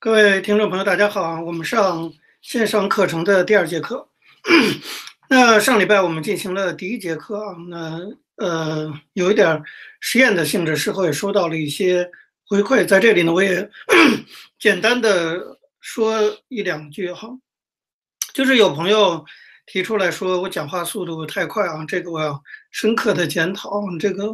各位听众朋友，大家好！我们上线上课程的第二节课。那上礼拜我们进行了第一节课啊，那呃有一点实验的性质，事后也收到了一些回馈，在这里呢，我也 简单的说一两句哈。就是有朋友提出来说我讲话速度太快啊，这个我要深刻的检讨。这个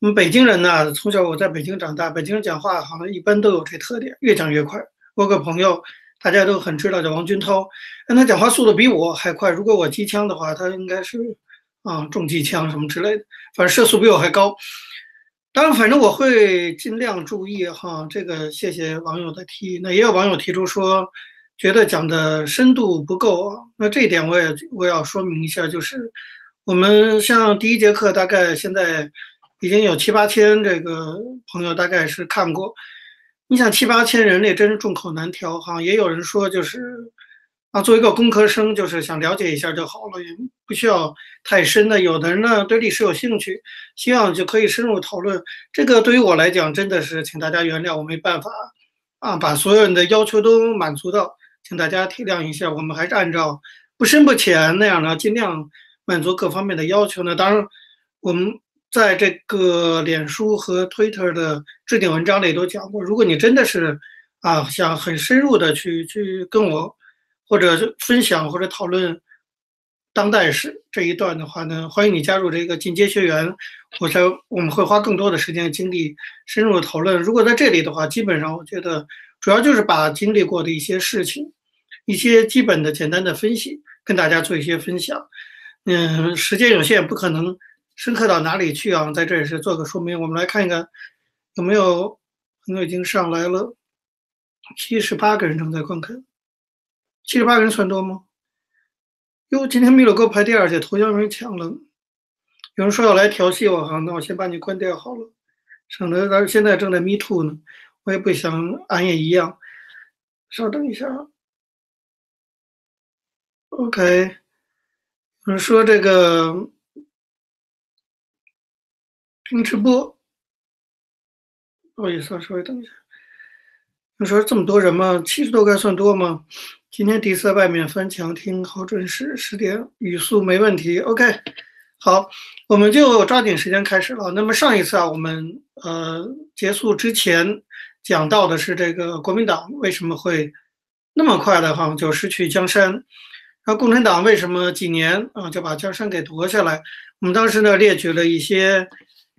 我们北京人呢，从小我在北京长大，北京人讲话好像一般都有这特点，越讲越快。我有个朋友，大家都很知道，叫王军涛，但他讲话速度比我还快。如果我机枪的话，他应该是啊重机枪什么之类的，反正射速比我还高。当然，反正我会尽量注意哈。这个谢谢网友的提议。那也有网友提出说，觉得讲的深度不够。那这一点我也我要说明一下，就是我们像第一节课，大概现在已经有七八千这个朋友大概是看过。你想七八千人，那真是众口难调哈。也有人说，就是啊，作为一个工科生，就是想了解一下就好了，也不需要太深的。有的人呢，对历史有兴趣，希望就可以深入讨论。这个对于我来讲，真的是请大家原谅，我没办法啊，把所有人的要求都满足到，请大家体谅一下。我们还是按照不深不浅那样的，尽量满足各方面的要求呢。当然，我们。在这个脸书和 Twitter 的置顶文章里都讲过，如果你真的是啊想很深入的去去跟我或者分享或者讨论当代史这一段的话呢，欢迎你加入这个进阶学员，我才我们会花更多的时间精力深入的讨论。如果在这里的话，基本上我觉得主要就是把经历过的一些事情，一些基本的简单的分析跟大家做一些分享。嗯，时间有限，不可能。深刻到哪里去啊？在这里是做个说明。我们来看一看，有没有朋友已经上来了？七十八个人正在观看，七十八个人算多吗？哟，今天米洛哥排第二，届，头像人抢了。有人说要来调戏我哈，那我先把你关掉好了，省得咱现在正在 me too 呢，我也不想，俺也一样。稍等一下，OK。有人说这个。听直播，不好意思啊，稍微等一下。你说这么多人吗？七十多个算多吗？今天第四外面翻墙听，好准时，十点语速没问题。OK，好，我们就抓紧时间开始了。那么上一次啊，我们呃结束之前讲到的是这个国民党为什么会那么快的哈就失去江山，然后共产党为什么几年啊就把江山给夺下来？我们当时呢列举了一些。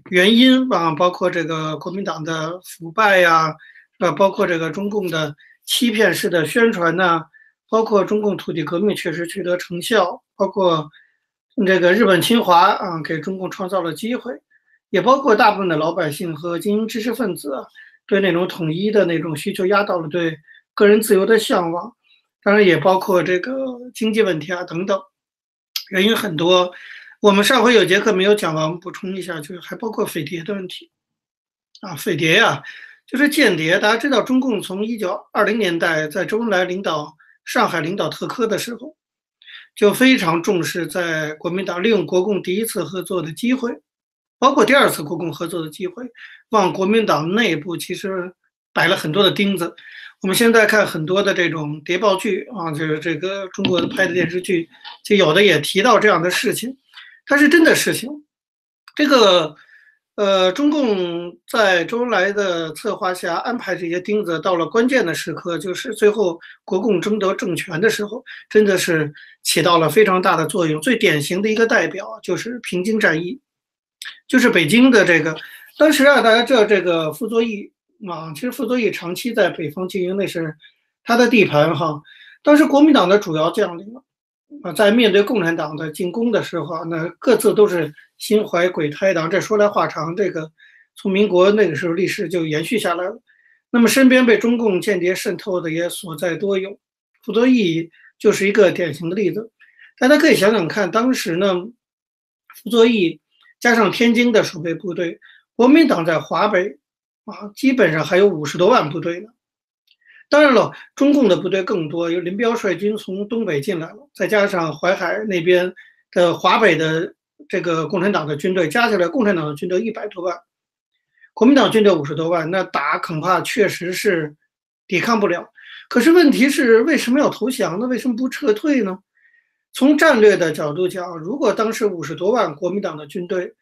原因啊，包括这个国民党的腐败呀，呃，包括这个中共的欺骗式的宣传呐，包括中共土地革命确实取得成效，包括这个日本侵华啊，给中共创造了机会，也包括大部分的老百姓和精英知识分子对那种统一的那种需求压倒了对个人自由的向往，当然也包括这个经济问题啊等等，原因很多。我们上回有节课没有讲完，我们补充一下，就是还包括匪谍的问题啊，匪谍呀，就是间谍。大家知道，中共从一九二零年代在周恩来领导上海领导特科的时候，就非常重视在国民党利用国共第一次合作的机会，包括第二次国共合作的机会，往国民党内部其实摆了很多的钉子。我们现在看很多的这种谍报剧啊，就是这个中国拍的电视剧，就有的也提到这样的事情。它是真的事情，这个，呃，中共在周恩来的策划下安排这些钉子，到了关键的时刻，就是最后国共争夺政权的时候，真的是起到了非常大的作用。最典型的一个代表就是平津战役，就是北京的这个，当时啊，大家知道这个傅作义啊，其实傅作义长期在北方经营，那是他的地盘哈。当时国民党的主要将领。啊，在面对共产党的进攻的时候，那各自都是心怀鬼胎党。这说来话长，这个从民国那个时候历史就延续下来了。那么身边被中共间谍渗透的也所在多有，傅作义就是一个典型的例子。大家可以想想看，当时呢，傅作义加上天津的守备部队，国民党在华北啊，基本上还有五十多万部队呢。当然了，中共的部队更多，有林彪率军从东北进来了，再加上淮海那边的华北的这个共产党的军队，加起来共产党的军队一百多万，国民党军队五十多万，那打恐怕确实是抵抗不了。可是问题是，为什么要投降呢？为什么不撤退呢？从战略的角度讲，如果当时五十多万国民党的军队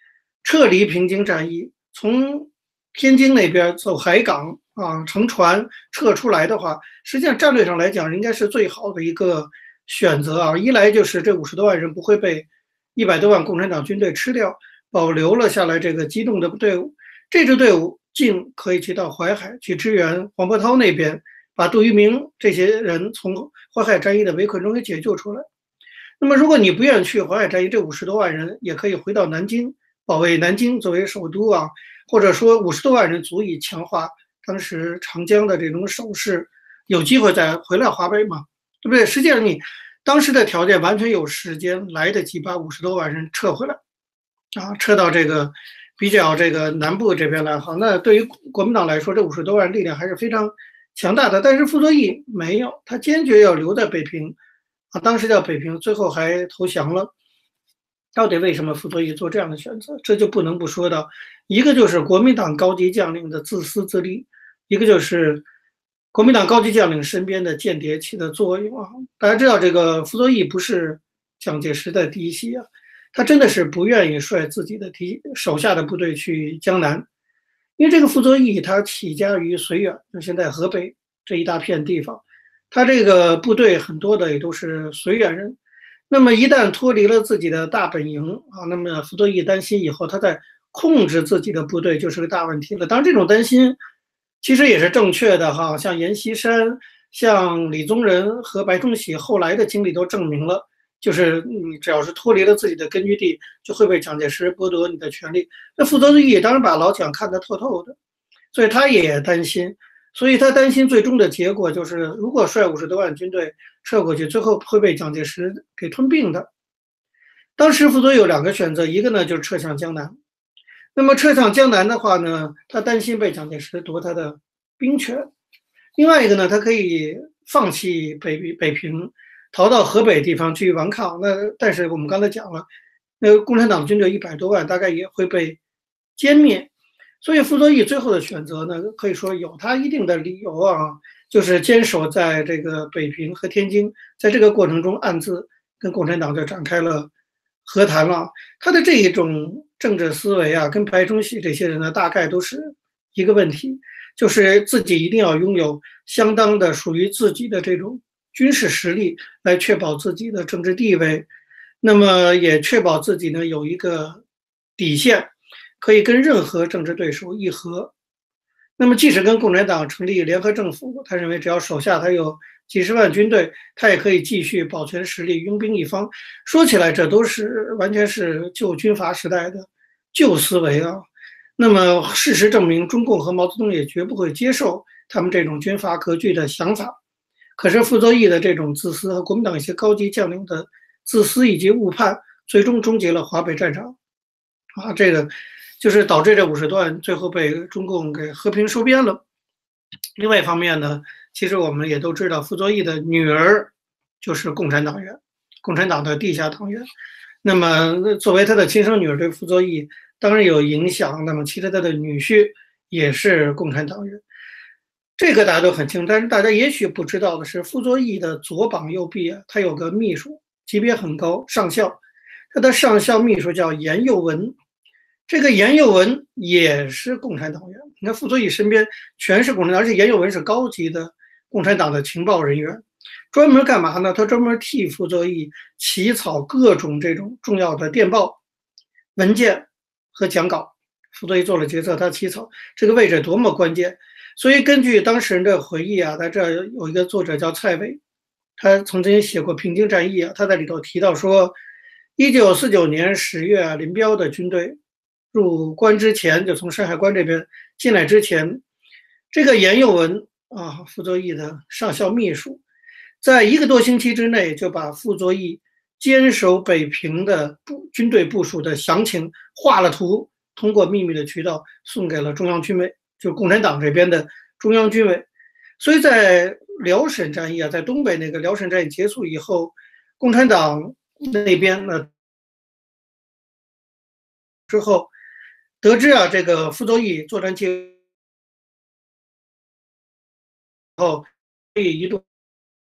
撤离平津战役，从天津那边走海港啊，乘船撤出来的话，实际上战略上来讲，应该是最好的一个选择啊。一来就是这五十多万人不会被一百多万共产党军队吃掉，保留了下来这个机动的队伍，这支队伍尽可以去到淮海去支援黄伯韬那边，把杜聿明这些人从淮海战役的围困中给解救出来。那么，如果你不愿意去淮海战役，这五十多万人也可以回到南京，保卫南京作为首都啊，或者说五十多万人足以强化当时长江的这种守势，有机会再回来华北嘛，对不对？实际上，你当时的条件完全有时间来得及把五十多万人撤回来，啊，撤到这个比较这个南部这边来。好，那对于国民党来说，这五十多万力量还是非常强大的。但是傅作义没有，他坚决要留在北平。啊，当时叫北平，最后还投降了。到底为什么傅作义做这样的选择？这就不能不说到，一个就是国民党高级将领的自私自利，一个就是国民党高级将领身边的间谍起的作用啊。大家知道，这个傅作义不是蒋介石的嫡系啊，他真的是不愿意率自己的嫡手下的部队去江南，因为这个傅作义他起家于绥远，就现在河北这一大片地方。他这个部队很多的也都是绥远人，那么一旦脱离了自己的大本营啊，那么傅作义担心以后他在控制自己的部队就是个大问题了。当然，这种担心其实也是正确的哈。像阎锡山、像李宗仁和白崇禧后来的经历都证明了，就是你只要是脱离了自己的根据地，就会被蒋介石剥夺你的权利。那傅作义当然把老蒋看得透透的，所以他也担心。所以他担心最终的结果就是，如果率五十多万军队撤过去，最后会被蒋介石给吞并的。当时傅作义有两个选择，一个呢就是撤向江南。那么撤向江南的话呢，他担心被蒋介石夺他的兵权；另外一个呢，他可以放弃北北平，逃到河北地方去顽抗。那但是我们刚才讲了，那共产党军队一百多万，大概也会被歼灭。所以傅作义最后的选择呢，可以说有他一定的理由啊，就是坚守在这个北平和天津，在这个过程中暗自跟共产党就展开了和谈了。他的这一种政治思维啊，跟白崇禧这些人呢，大概都是一个问题，就是自己一定要拥有相当的属于自己的这种军事实力，来确保自己的政治地位，那么也确保自己呢有一个底线。可以跟任何政治对手议和，那么即使跟共产党成立联合政府，他认为只要手下他有几十万军队，他也可以继续保全实力，拥兵一方。说起来，这都是完全是旧军阀时代的旧思维啊。那么事实证明，中共和毛泽东也绝不会接受他们这种军阀割据的想法。可是傅作义的这种自私和国民党一些高级将领的自私以及误判，最终终结了华北战场。啊，这个。就是导致这五十多万最后被中共给和平收编了。另外一方面呢，其实我们也都知道，傅作义的女儿就是共产党员，共产党的地下党员。那么作为他的亲生女儿，对傅作义当然有影响。那么其实他的女婿也是共产党员，这个大家都很清楚。但是大家也许不知道的是，傅作义的左膀右臂啊，他有个秘书，级别很高，上校。他的上校秘书叫严幼文。这个严幼文也是共产党员，你看傅作义身边全是共产党，而且严幼文是高级的共产党的情报人员，专门干嘛呢？他专门替傅作义起草各种这种重要的电报、文件和讲稿。傅作义做了决策，他起草，这个位置多么关键！所以根据当事人的回忆啊，在这有一个作者叫蔡伟，他曾经写过平津战役啊，他在里头提到说，一九四九年十月啊，林彪的军队。入关之前，就从山海关这边进来之前，这个严幼文啊，傅作义的上校秘书，在一个多星期之内就把傅作义坚守北平的部军队部署的详情画了图，通过秘密的渠道送给了中央军委，就共产党这边的中央军委。所以在辽沈战役啊，在东北那个辽沈战役结束以后，共产党那边呢之后。得知啊，这个傅作义作战计后，可以一度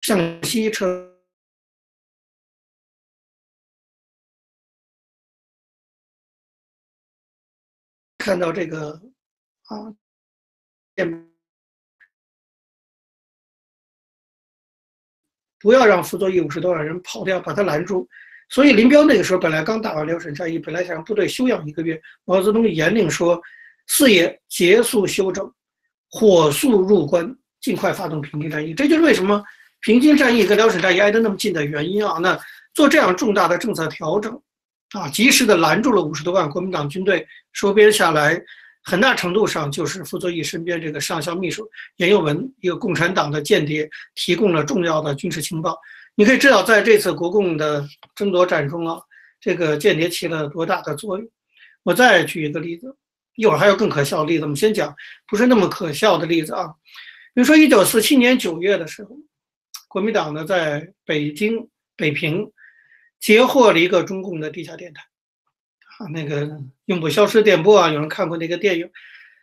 向西撤。看到这个啊，不要让傅作义五十多万人跑掉，把他拦住。所以林彪那个时候本来刚打完辽沈战役，本来想让部队休养一个月，毛泽东严令说：“四野结束休整，火速入关，尽快发动平津战役。”这就是为什么平津战役跟辽沈战役挨得那么近的原因啊！那做这样重大的政策调整，啊，及时的拦住了五十多万国民党军队收编下来，很大程度上就是傅作义身边这个上校秘书严幼文，一个共产党的间谍，提供了重要的军事情报。你可以知道，在这次国共的争夺战中啊，这个间谍起了多大的作用。我再举一个例子，一会儿还有更可笑的例子。我们先讲不是那么可笑的例子啊。比如说，一九四七年九月的时候，国民党呢在北京北平截获了一个中共的地下电台，啊，那个永不消失电波啊，有人看过那个电影。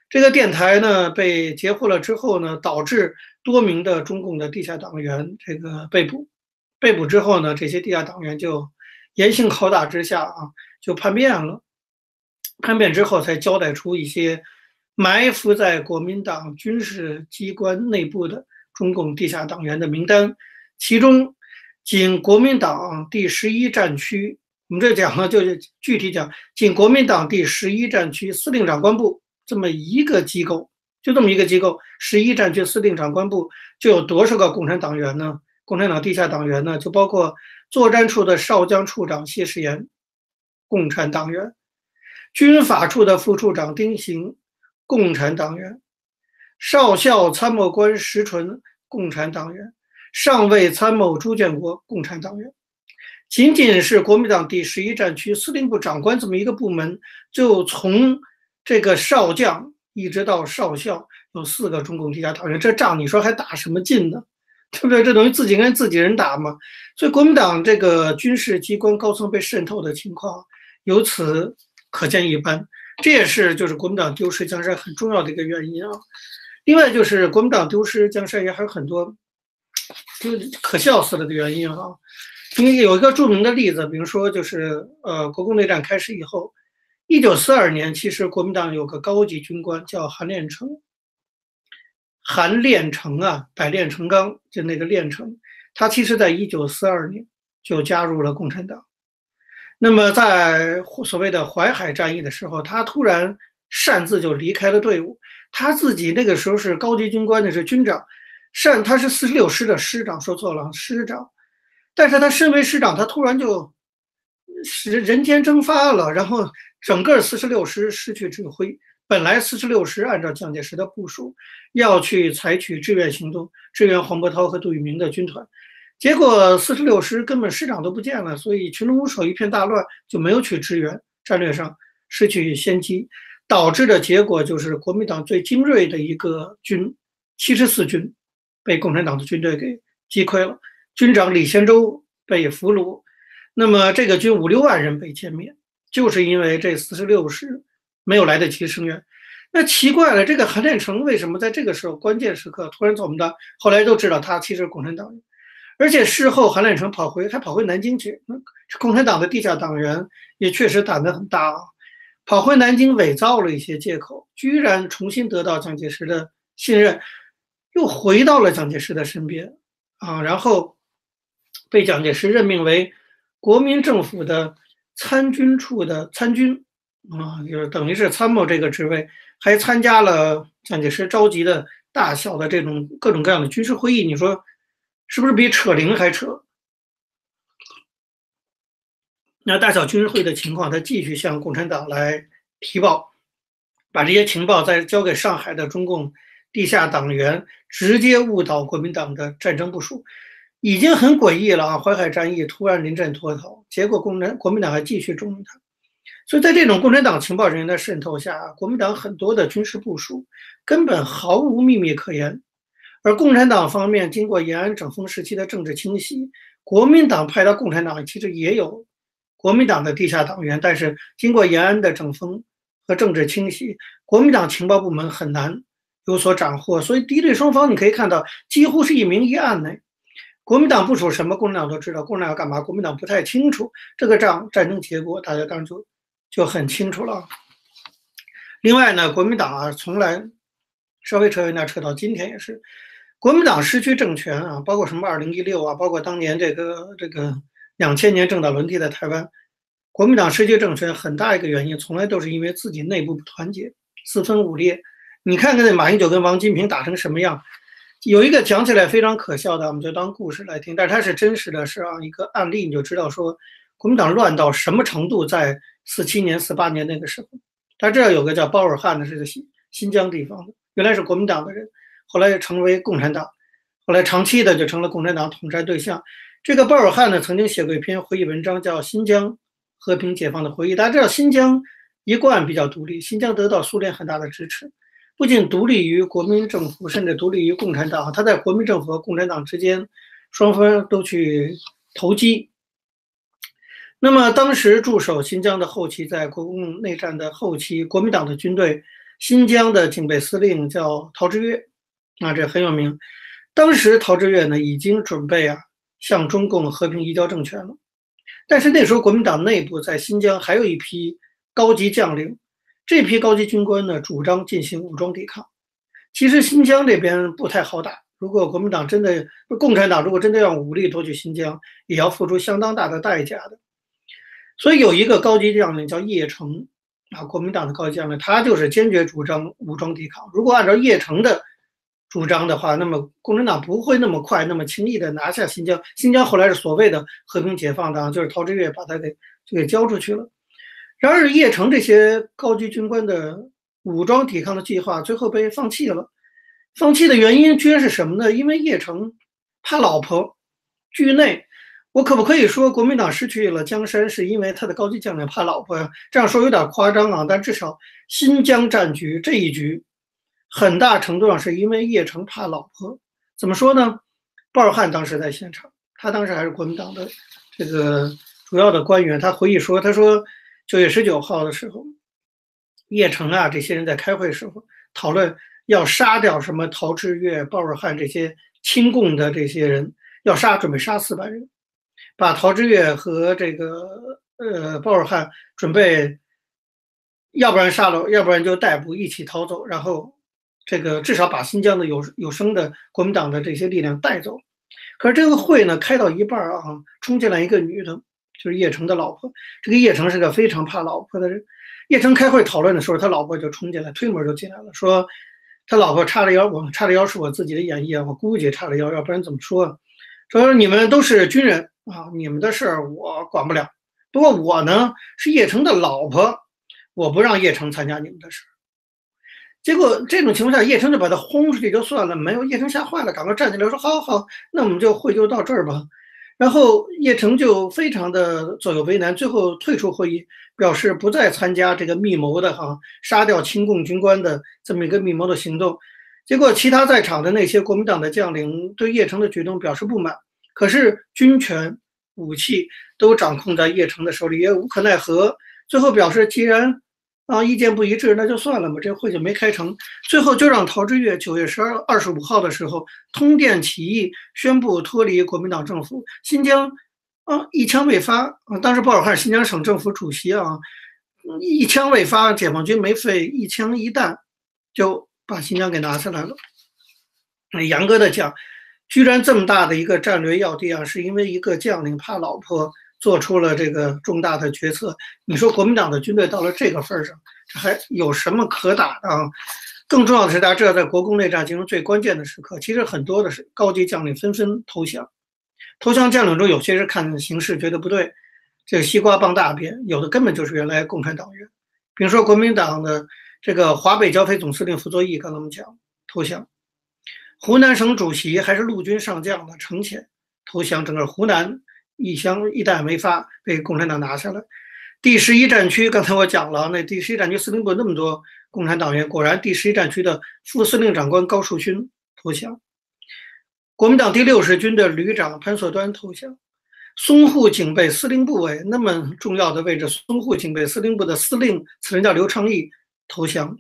这个电台呢被截获了之后呢，导致多名的中共的地下党员这个被捕。被捕之后呢，这些地下党员就严刑拷打之下啊，就叛变了。叛变之后才交代出一些埋伏在国民党军事机关内部的中共地下党员的名单，其中仅国民党第十一战区，我们这讲呢就是具体讲，仅国民党第十一战区司令长官部这么一个机构，就这么一个机构，十一战区司令长官部就有多少个共产党员呢？共产党地下党员呢，就包括作战处的少将处长谢世炎，共产党员；军法处的副处长丁行，共产党员；少校参谋官石纯，共产党员；上尉参谋朱建国，共产党员。仅仅是国民党第十一战区司令部长官这么一个部门，就从这个少将一直到少校，有四个中共地下党员。这仗你说还打什么劲呢？对不对？这等于自己跟自己人打嘛。所以国民党这个军事机关高层被渗透的情况，由此可见一斑。这也是就是国民党丢失江山很重要的一个原因啊。另外就是国民党丢失江山也还有很多，就可笑死了的原因啊。因为有一个著名的例子，比如说就是呃，国共内战开始以后，一九四二年，其实国民党有个高级军官叫韩练成。韩练成啊，百炼成钢，就那个练成，他其实在一九四二年就加入了共产党。那么在所谓的淮海战役的时候，他突然擅自就离开了队伍。他自己那个时候是高级军官，那是军长，擅他是四十六师的师长，说错了，师长。但是他身为师长，他突然就人人间蒸发了，然后整个四十六师失去指挥。本来四十六师按照蒋介石的部署，要去采取支援行动，支援黄伯韬和杜聿明的军团，结果四十六师根本师长都不见了，所以群龙无首，一片大乱，就没有去支援，战略上失去先机，导致的结果就是国民党最精锐的一个军七十四军被共产党的军队给击溃了，军长李先洲被俘虏，那么这个军五六万人被歼灭，就是因为这四十六师。没有来得及声援，那奇怪了，这个韩练成为什么在这个时候关键时刻突然怎么的？后来都知道他其实共产党员，而且事后韩练成跑回还跑回南京去，那共产党的地下党员也确实胆子很大啊，跑回南京伪造了一些借口，居然重新得到蒋介石的信任，又回到了蒋介石的身边啊，然后被蒋介石任命为国民政府的参军处的参军。啊，就是等于是参谋这个职位，还参加了蒋介石召集的大小的这种各种各样的军事会议。你说是不是比扯铃还扯？那大小军事会的情况，他继续向共产党来提报，把这些情报再交给上海的中共地下党员，直接误导国民党的战争部署，已经很诡异了啊！淮海战役突然临阵脱逃，结果共产国民党还继续重用他。所以在这种共产党情报人员的渗透下，国民党很多的军事部署根本毫无秘密可言。而共产党方面经过延安整风时期的政治清洗，国民党派到共产党其实也有国民党的地下党员，但是经过延安的整风和政治清洗，国民党情报部门很难有所斩获。所以敌对双方你可以看到，几乎是一明一暗的。国民党部署什么，共产党都知道；共产党要干嘛，国民党不太清楚。这个仗战争结果，大家当然就就很清楚了。另外呢，国民党啊，从来稍微扯远点，扯到今天也是，国民党失去政权啊，包括什么二零一六啊，包括当年这个这个两千年政党轮替在台湾，国民党失去政权很大一个原因，从来都是因为自己内部不团结，四分五裂。你看看那马英九跟王金平打成什么样？有一个讲起来非常可笑的，我们就当故事来听。但是它是真实的，是啊，一个案例，你就知道说国民党乱到什么程度。在四七年、四八年那个时候，他这有个叫包尔汉的，是个新新疆地方的，原来是国民党的人，后来又成为共产党，后来长期的就成了共产党统战对象。这个包尔汉呢，曾经写过一篇回忆文章，叫《新疆和平解放的回忆》。大家知道，新疆一贯比较独立，新疆得到苏联很大的支持。不仅独立于国民政府，甚至独立于共产党。他在国民政府和共产党之间，双方都去投机。那么，当时驻守新疆的后期，在国共内战的后期，国民党的军队，新疆的警备司令叫陶峙岳，啊，这很有名。当时陶峙岳呢，已经准备啊，向中共和平移交政权了。但是那时候，国民党内部在新疆还有一批高级将领。这批高级军官呢，主张进行武装抵抗。其实新疆这边不太好打。如果国民党真的、共产党如果真的要武力夺取新疆，也要付出相当大的代价的。所以有一个高级将领叫叶成，啊，国民党的高级将领，他就是坚决主张武装抵抗。如果按照叶成的主张的话，那么共产党不会那么快、那么轻易的拿下新疆。新疆后来是所谓的和平解放的，就是陶峙岳把他给就给交出去了。然而，叶城这些高级军官的武装抵抗的计划最后被放弃了。放弃的原因居然是什么呢？因为叶城怕老婆，惧内。我可不可以说，国民党失去了江山，是因为他的高级将领怕老婆呀？这样说有点夸张啊，但至少新疆战局这一局，很大程度上是因为叶城怕老婆。怎么说呢？鲍尔汉当时在现场，他当时还是国民党的这个主要的官员，他回忆说：“他说。”九月十九号的时候，叶城啊，这些人在开会时候讨论要杀掉什么陶峙岳、鲍尔汉这些亲共的这些人，要杀，准备杀四百人，把陶峙岳和这个呃鲍尔汉准备，要不然杀了，要不然就逮捕，一起逃走，然后这个至少把新疆的有有生的国民党的这些力量带走。可是这个会呢，开到一半啊，冲进来一个女的。就是叶城的老婆，这个叶城是个非常怕老婆的人。叶城开会讨论的时候，他老婆就冲进来，推门就进来了，说他老婆叉着腰，我叉着腰是我自己的演绎啊，我估计叉着腰，要不然怎么说？说你们都是军人啊，你们的事儿我管不了。不过我呢是叶城的老婆，我不让叶城参加你们的事儿。结果这种情况下，叶城就把他轰出去就算了，没有叶城吓坏了，赶快站起来说：好好，那我们就会就到这儿吧。然后叶城就非常的左右为难，最后退出会议，表示不再参加这个密谋的哈杀掉亲共军官的这么一个密谋的行动。结果其他在场的那些国民党的将领对叶城的举动表示不满，可是军权武器都掌控在叶城的手里，也无可奈何。最后表示，既然啊，意见不一致，那就算了嘛，这会就没开成。最后就让陶峙岳九月十二二十五号的时候通电起义，宣布脱离国民党政府。新疆啊，一枪未发啊，当时鲍尔汉新疆省政府主席啊，一枪未发，解放军没费一枪一弹，就把新疆给拿下来了。严格的讲，居然这么大的一个战略要地啊，是因为一个将领怕老婆。做出了这个重大的决策，你说国民党的军队到了这个份上，这还有什么可打的？更重要的是，大家知道，在国共内战进入最关键的时刻，其实很多的是高级将领纷纷投降。投降将领中，有些是看形势觉得不对，这个西瓜傍大便；有的根本就是原来共产党员。比如说，国民党的这个华北剿匪总司令傅作义，刚才我们讲投降；湖南省主席还是陆军上将的程潜投降，整个湖南。一枪一弹没发，被共产党拿下了。第十一战区，刚才我讲了，那第十一战区司令部那么多共产党员，果然第十一战区的副司令长官高树勋投降。国民党第六十军的旅长潘索端投降。淞沪警备司令部委那么重要的位置，淞沪警备司令部的司令，此人叫刘昌义投降。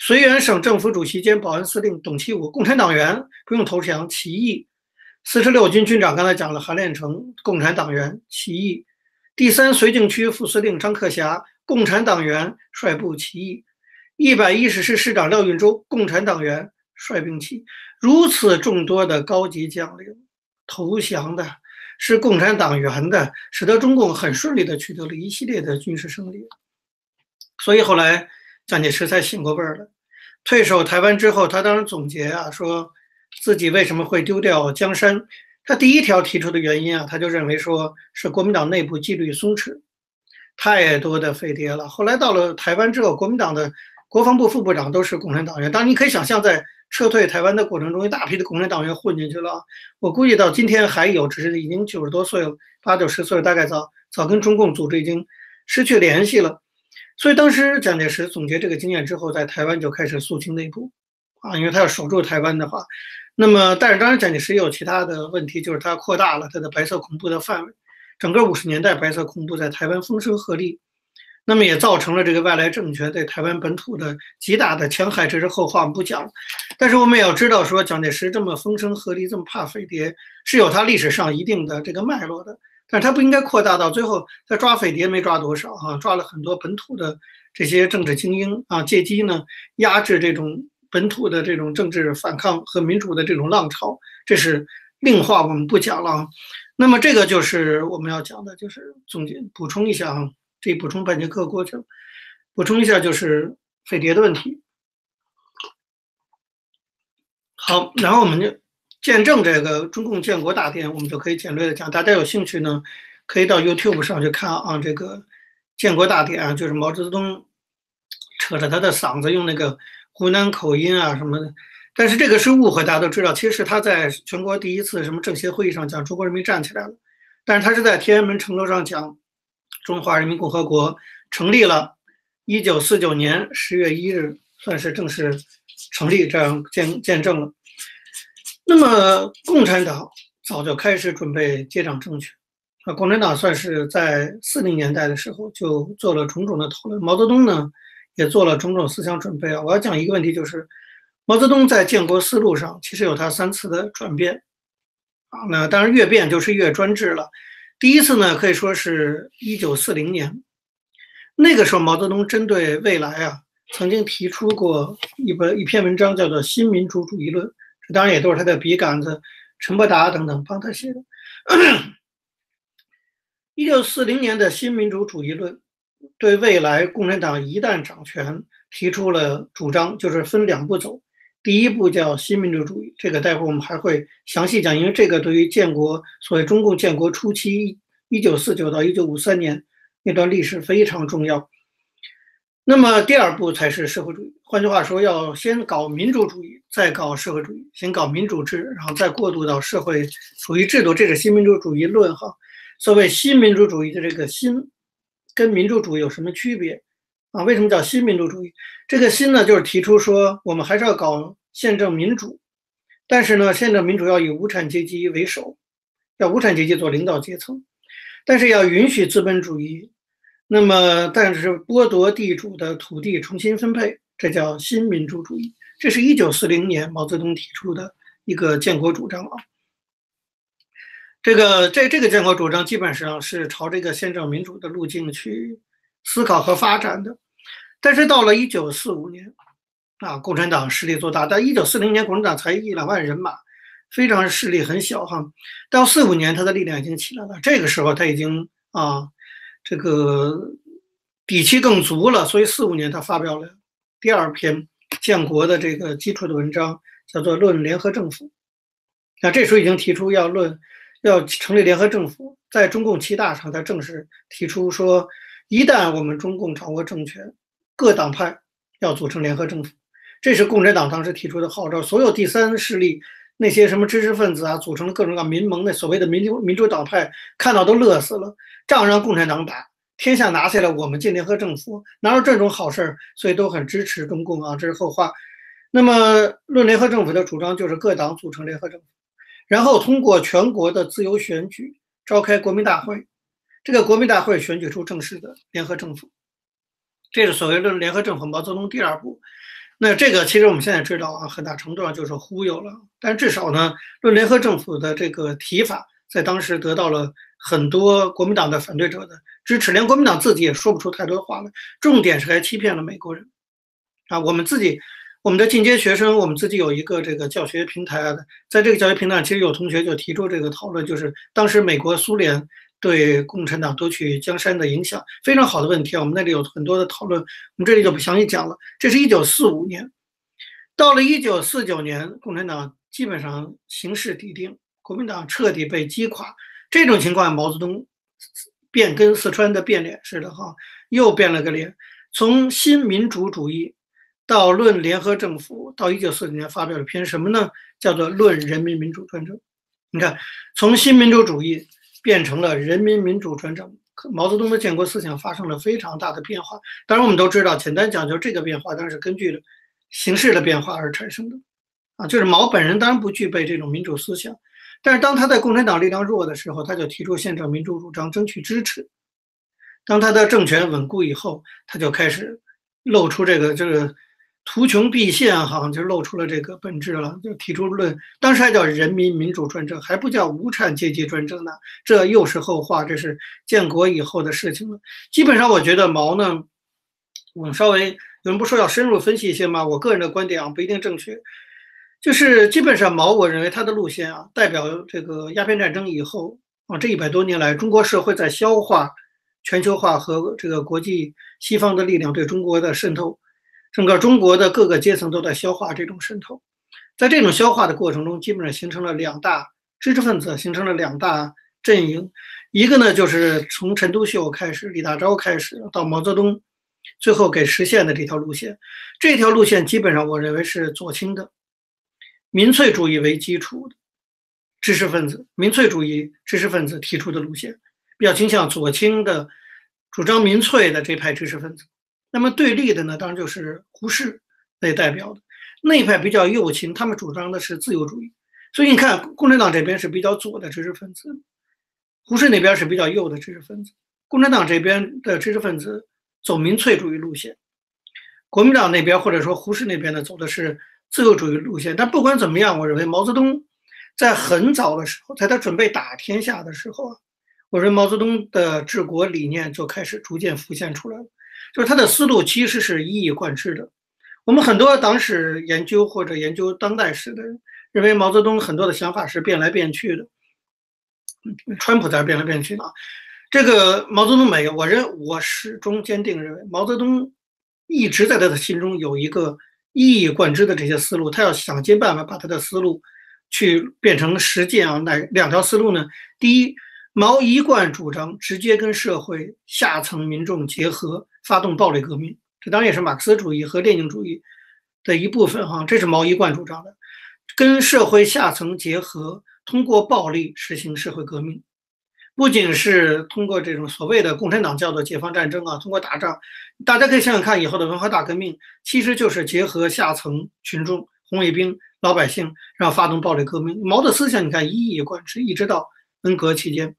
绥远省政府主席兼保安司令董其武，共产党员，不用投降，起义。四十六军军长刚才讲了，韩练成，共产党员，起义。第三绥靖区副司令张克侠，共产党员，率部起义。一百一十师师长廖运周，共产党员，率兵起义。如此众多的高级将领投降的，是共产党员的，使得中共很顺利的取得了一系列的军事胜利。所以后来。蒋介石才醒过味儿来，退守台湾之后，他当时总结啊，说自己为什么会丢掉江山。他第一条提出的原因啊，他就认为说是国民党内部纪律松弛，太多的飞碟了。后来到了台湾之后，国民党的国防部副部长都是共产党员。当然，你可以想象，在撤退台湾的过程中，一大批的共产党员混进去了。我估计到今天还有，只是已经九十多岁了，八九十岁，大概早早跟中共组织已经失去联系了。所以当时蒋介石总结这个经验之后，在台湾就开始肃清内部，啊，因为他要守住台湾的话，那么但是当然蒋介石也有其他的问题，就是他扩大了他的白色恐怖的范围，整个五十年代白色恐怖在台湾风声鹤唳，那么也造成了这个外来政权对台湾本土的极大的戕害，这是后话我们不讲。但是我们也要知道，说蒋介石这么风声鹤唳，这么怕匪谍，是有他历史上一定的这个脉络的。但是他不应该扩大到最后，他抓匪谍没抓多少啊，抓了很多本土的这些政治精英啊，借机呢压制这种本土的这种政治反抗和民主的这种浪潮，这是另话，我们不讲了。那么这个就是我们要讲的，就是总结补充一下啊，这补充半节课过去了，补充一下就是匪谍的问题。好，然后我们就。见证这个中共建国大典，我们就可以简略的讲。大家有兴趣呢，可以到 YouTube 上去看啊。这个建国大典啊，就是毛泽东扯着他的嗓子用那个湖南口音啊什么的。但是这个是误会，大家都知道，其实是他在全国第一次什么政协会议上讲中国人民站起来了，但是他是在天安门城楼上讲中华人民共和国成立了。一九四九年十月一日算是正式成立，这样见见证了。那么，共产党早就开始准备接掌政权，啊，共产党算是在四零年代的时候就做了种种的讨论。毛泽东呢，也做了种种思想准备啊。我要讲一个问题，就是毛泽东在建国思路上其实有他三次的转变，啊，那当然越变就是越专制了。第一次呢，可以说是一九四零年，那个时候毛泽东针对未来啊，曾经提出过一本一篇文章，叫做《新民主主义论》。这当然也都是他的笔杆子，陈伯达等等帮他写的。一九四零年的新民主主义论，对未来共产党一旦掌权提出了主张，就是分两步走。第一步叫新民主主义，这个待会儿我们还会详细讲，因为这个对于建国，所谓中共建国初期，一九四九到一九五三年那段历史非常重要。那么第二步才是社会主义。换句话说，要先搞民主主义，再搞社会主义；先搞民主制，然后再过渡到社会主义制度。这是新民主主义论哈。所谓新民主主义的这个“新”，跟民主主义有什么区别啊？为什么叫新民主主义？这个“新”呢，就是提出说，我们还是要搞宪政民主，但是呢，宪政民主要以无产阶级为首，要无产阶级做领导阶层，但是要允许资本主义。那么，但是剥夺地主的土地重新分配，这叫新民主主义。这是一九四零年毛泽东提出的一个建国主张啊。这个这这个建国主张基本上是朝这个宪政民主的路径去思考和发展的。但是到了一九四五年，啊，共产党势力做大。但一九四零年共产党才一两万人马，非常势力很小哈。到四五年，他的力量已经起来了。这个时候，他已经啊。这个底气更足了，所以四五年他发表了第二篇建国的这个基础的文章，叫做《论联合政府》。那这时候已经提出要论要成立联合政府，在中共七大上，他正式提出说，一旦我们中共掌握政权，各党派要组成联合政府。这是共产党当时提出的号召，所有第三势力那些什么知识分子啊，组成了各种各样民盟的所谓的民主民主党派，看到都乐死了。仗让共产党打，天下拿下来，我们建联合政府，哪有这种好事儿？所以都很支持中共啊，这是后话。那么论联合政府的主张就是各党组成联合政府，然后通过全国的自由选举召开国民大会，这个国民大会选举出正式的联合政府，这是所谓论联合政府。毛泽东第二步，那这个其实我们现在知道啊，很大程度上就是忽悠了。但至少呢，论联合政府的这个提法，在当时得到了很多国民党的反对者的支持，连国民党自己也说不出太多话来。重点是还欺骗了美国人啊！我们自己，我们的进阶学生，我们自己有一个这个教学平台，在这个教学平台，其实有同学就提出这个讨论，就是当时美国、苏联。对共产党夺取江山的影响非常好的问题啊，我们那里有很多的讨论，我们这里就不详细讲了。这是一九四五年，到了一九四九年，共产党基本上形势底定，国民党彻底被击垮。这种情况，毛泽东变跟四川的变脸似的哈，又变了个脸，从新民主主义到论联合政府，到一九四九年发表了篇什么呢？叫做《论人民民主专政》。你看，从新民主主义。变成了人民民主专政，毛泽东的建国思想发生了非常大的变化。当然，我们都知道，简单讲就这个变化，当然是根据形势的变化而产生的。啊，就是毛本人当然不具备这种民主思想，但是当他在共产党力量弱的时候，他就提出宪政民主主张，争取支持。当他的政权稳固以后，他就开始露出这个这个。图穷匕现，哈，就露出了这个本质了，就提出论，当时还叫人民民主专政，还不叫无产阶级专政呢，这又是后话，这是建国以后的事情了。基本上，我觉得毛呢，我们稍微有人不说要深入分析一些吗？我个人的观点啊，不一定正确，就是基本上毛，我认为他的路线啊，代表这个鸦片战争以后啊，这一百多年来，中国社会在消化全球化和这个国际西方的力量对中国的渗透。整个中国的各个阶层都在消化这种渗透，在这种消化的过程中，基本上形成了两大知识分子，形成了两大阵营。一个呢，就是从陈独秀开始、李大钊开始到毛泽东，最后给实现的这条路线。这条路线基本上我认为是左倾的，民粹主义为基础的知识分子，民粹主义知识分子提出的路线，比较倾向左倾的，主张民粹的这派知识分子。那么对立的呢，当然就是胡适为代表的那一派比较右倾，他们主张的是自由主义。所以你看，共产党这边是比较左的知识分子，胡适那边是比较右的知识分子。共产党这边的知识分子走民粹主义路线，国民党那边或者说胡适那边呢走的是自由主义路线。但不管怎么样，我认为毛泽东在很早的时候，在他准备打天下的时候啊，我认为毛泽东的治国理念就开始逐渐浮现出来了。就是他的思路其实是一以贯之的。我们很多党史研究或者研究当代史的人认为，毛泽东很多的想法是变来变去的。川普在变来变去的，这个毛泽东没有。我认我始终坚定认为，毛泽东一直在他的心中有一个一以贯之的这些思路，他要想尽办法把他的思路去变成实践啊。哪两条思路呢？第一，毛一贯主张直接跟社会下层民众结合。发动暴力革命，这当然也是马克思主义和列宁主义的一部分哈。这是毛一贯主张的，跟社会下层结合，通过暴力实行社会革命。不仅是通过这种所谓的共产党叫做解放战争啊，通过打仗，大家可以想想看，以后的文化大革命其实就是结合下层群众、红卫兵、老百姓，然后发动暴力革命。毛的思想你看一以贯之，一直到文革期间。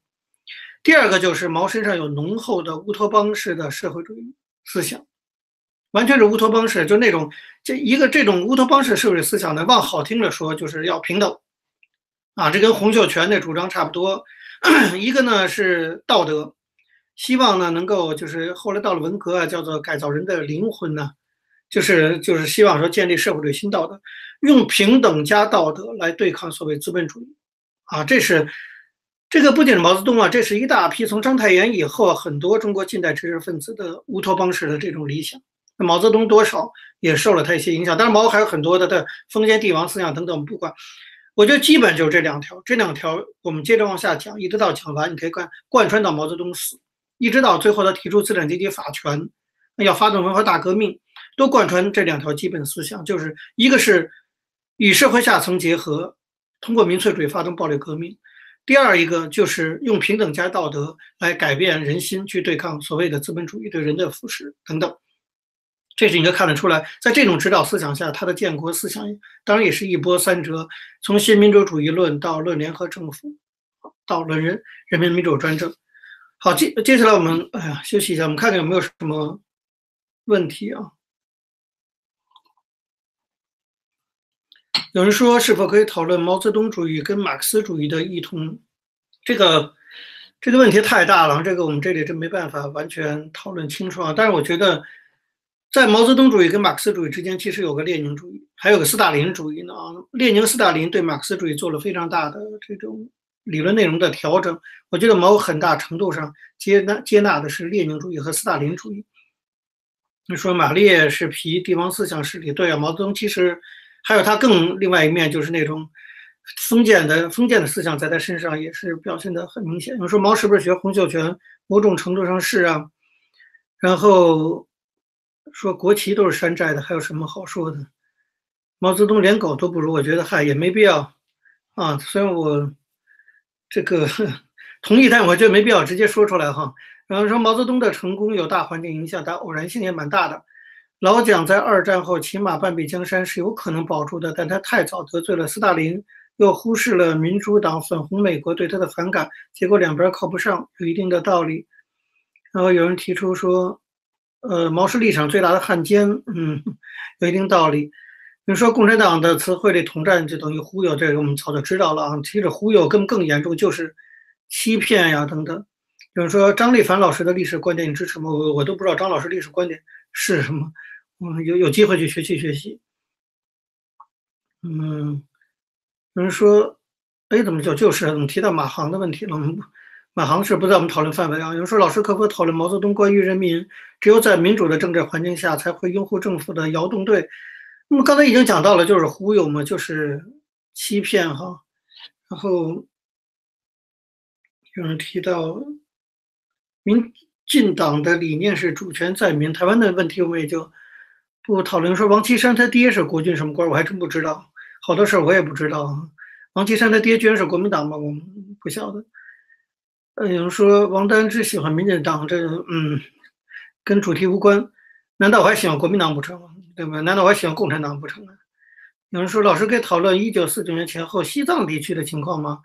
第二个就是毛身上有浓厚的乌托邦式的社会主义思想，完全是乌托邦式，就那种这一个这种乌托邦式社会思想呢，往好听了说就是要平等，啊，这跟洪秀全的主张差不多。一个呢是道德，希望呢能够就是后来到了文革啊，叫做改造人的灵魂呢，就是就是希望说建立社会主义新道德，用平等加道德来对抗所谓资本主义，啊，这是。这个不仅是毛泽东啊，这是一大批从章太炎以后很多中国近代知识分子的乌托邦式的这种理想。那毛泽东多少也受了他一些影响，当然毛还有很多的的封建帝王思想等等，不管。我觉得基本就是这两条，这两条我们接着往下讲，一直到讲完，你可以看贯穿到毛泽东死，一直到最后他提出资产阶级法权，要发动文化大革命，都贯穿这两条基本思想，就是一个是与社会下层结合，通过民粹主义发动暴力革命。第二一个就是用平等加道德来改变人心，去对抗所谓的资本主义对人的腐蚀等等，这是应该看得出来。在这种指导思想下，他的建国思想当然也是一波三折，从新民主主义论到论联合政府，到论人人民民主专政。好，接接下来我们哎呀休息一下，我们看看有没有什么问题啊。有人说是否可以讨论毛泽东主义跟马克思主义的异同？这个这个问题太大了，这个我们这里真没办法完全讨论清楚啊。但是我觉得，在毛泽东主义跟马克思主义之间，其实有个列宁主义，还有个斯大林主义呢。列宁、斯大林对马克思主义做了非常大的这种理论内容的调整。我觉得毛很大程度上接纳接纳的是列宁主义和斯大林主义。你说马列是皮帝王思想势力，对啊，毛泽东其实还有他更另外一面，就是那种封建的封建的思想在他身上也是表现的很明显。你说毛是不是学洪秀全？某种程度上是啊。然后说国旗都是山寨的，还有什么好说的？毛泽东连狗都不如，我觉得嗨也没必要啊。虽然我这个 同意，但我觉得没必要直接说出来哈。然后说毛泽东的成功有大环境影响，但偶然性也蛮大的。老蒋在二战后起码半壁江山是有可能保住的，但他太早得罪了斯大林，又忽视了民主党粉红美国对他的反感，结果两边靠不上，有一定的道理。然后有人提出说，呃，毛是立场最大的汉奸，嗯，有一定道理。你说共产党的词汇里统战就等于忽悠，这个我们早就知道了啊。其实忽悠更更严重，就是欺骗呀等等。比如说张立凡老师的历史观点，你支持吗？我我都不知道张老师历史观点是什么。嗯，有有机会去学习学习。嗯，有人说，哎，怎么就就是怎么提到马航的问题了？马航是不在我们讨论范围啊。有人说，老师可否讨论毛泽东关于人民只有在民主的政治环境下才会拥护政府的摇动队？那么刚才已经讲到了，就是忽悠嘛，就是欺骗哈。然后有人提到。民进党的理念是主权在民，台湾的问题我们也就我讨论。说王岐山他爹是国军什么官，我还真不知道，好多事儿我也不知道。王岐山他爹居然是国民党吗？我们不晓得。呃，有人说王丹只喜欢民进党，这嗯，跟主题无关。难道我还喜欢国民党不成？对吧？难道我还喜欢共产党不成啊？有人说老师可以讨论一九四九年前后西藏地区的情况吗？